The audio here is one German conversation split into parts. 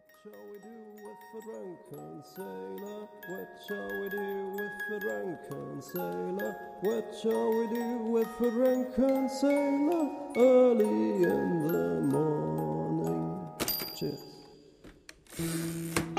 What shall we do with the drunken sailor? What? Early in the morning. Cheers.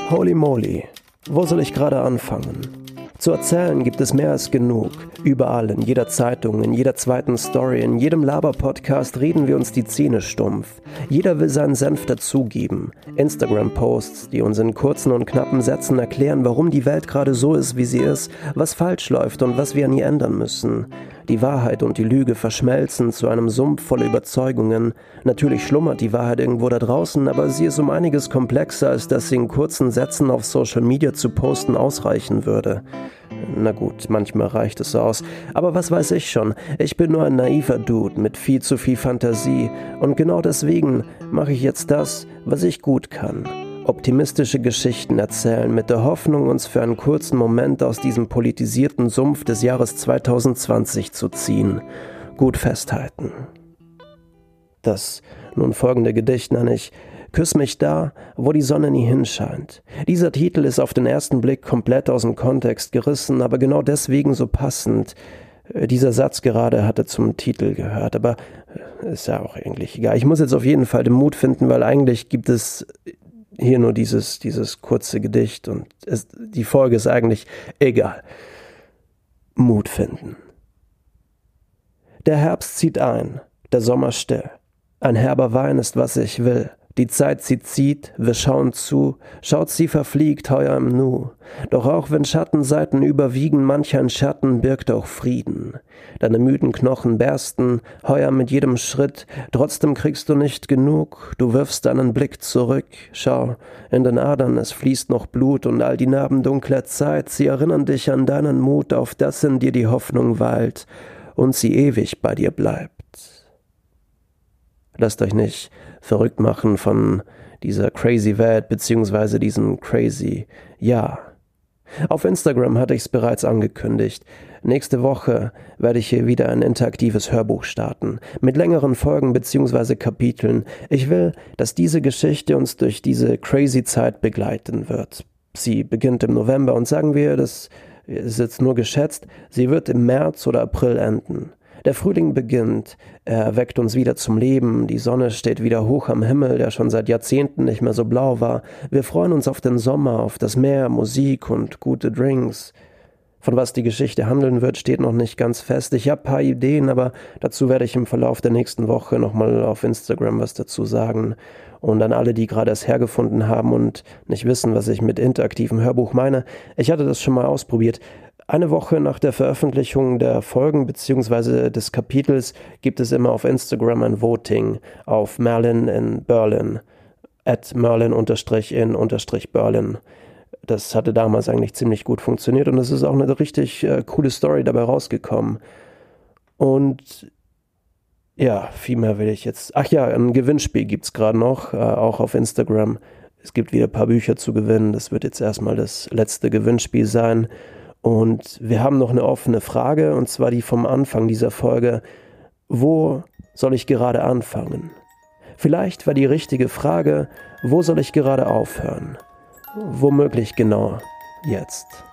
Holy moly, wo soll ich gerade anfangen? Zu erzählen gibt es mehr als genug. Überall, in jeder Zeitung, in jeder zweiten Story, in jedem Laber-Podcast reden wir uns die Zähne stumpf. Jeder will seinen Senf dazugeben. Instagram-Posts, die uns in kurzen und knappen Sätzen erklären, warum die Welt gerade so ist, wie sie ist, was falsch läuft und was wir an ihr ändern müssen. Die Wahrheit und die Lüge verschmelzen zu einem Sumpf voller Überzeugungen. Natürlich schlummert die Wahrheit irgendwo da draußen, aber sie ist um einiges komplexer, als dass sie in kurzen Sätzen auf Social Media zu posten ausreichen würde. Na gut, manchmal reicht es aus. Aber was weiß ich schon? Ich bin nur ein naiver Dude mit viel zu viel Fantasie. Und genau deswegen mache ich jetzt das, was ich gut kann optimistische Geschichten erzählen, mit der Hoffnung, uns für einen kurzen Moment aus diesem politisierten Sumpf des Jahres 2020 zu ziehen. Gut festhalten. Das nun folgende Gedicht nenne ich Küss mich da, wo die Sonne nie hinscheint. Dieser Titel ist auf den ersten Blick komplett aus dem Kontext gerissen, aber genau deswegen so passend. Dieser Satz gerade hatte zum Titel gehört, aber ist ja auch eigentlich egal. Ich muss jetzt auf jeden Fall den Mut finden, weil eigentlich gibt es hier nur dieses, dieses kurze Gedicht und es, die Folge ist eigentlich egal. Mut finden. Der Herbst zieht ein, der Sommer still. Ein herber Wein ist, was ich will. Die Zeit sie zieht, wir schauen zu, schaut sie verfliegt heuer im Nu. Doch auch wenn Schattenseiten überwiegen, manch ein Schatten birgt auch Frieden. Deine müden Knochen bersten, heuer mit jedem Schritt, trotzdem kriegst du nicht genug, du wirfst deinen Blick zurück, schau, in den Adern es fließt noch Blut und all die Narben dunkler Zeit, sie erinnern dich an deinen Mut, auf das in dir die Hoffnung weilt und sie ewig bei dir bleibt. Lasst euch nicht verrückt machen von dieser crazy Welt beziehungsweise diesem crazy Ja. Auf Instagram hatte ich es bereits angekündigt. Nächste Woche werde ich hier wieder ein interaktives Hörbuch starten, mit längeren Folgen beziehungsweise Kapiteln. Ich will, dass diese Geschichte uns durch diese crazy Zeit begleiten wird. Sie beginnt im November und sagen wir, das ist jetzt nur geschätzt, sie wird im März oder April enden. Der Frühling beginnt, er weckt uns wieder zum Leben, die Sonne steht wieder hoch am Himmel, der schon seit Jahrzehnten nicht mehr so blau war. Wir freuen uns auf den Sommer, auf das Meer, Musik und gute Drinks. Von was die Geschichte handeln wird, steht noch nicht ganz fest. Ich habe paar Ideen, aber dazu werde ich im Verlauf der nächsten Woche nochmal auf Instagram was dazu sagen. Und an alle, die gerade es hergefunden haben und nicht wissen, was ich mit interaktivem Hörbuch meine, ich hatte das schon mal ausprobiert. Eine Woche nach der Veröffentlichung der Folgen bzw. des Kapitels gibt es immer auf Instagram ein Voting auf Merlin in Berlin, at Merlin-in-Berlin. Das hatte damals eigentlich ziemlich gut funktioniert und es ist auch eine richtig äh, coole Story dabei rausgekommen. Und ja, viel mehr will ich jetzt. Ach ja, ein Gewinnspiel gibt es gerade noch, äh, auch auf Instagram. Es gibt wieder ein paar Bücher zu gewinnen. Das wird jetzt erstmal das letzte Gewinnspiel sein. Und wir haben noch eine offene Frage, und zwar die vom Anfang dieser Folge. Wo soll ich gerade anfangen? Vielleicht war die richtige Frage, wo soll ich gerade aufhören? Womöglich genau jetzt.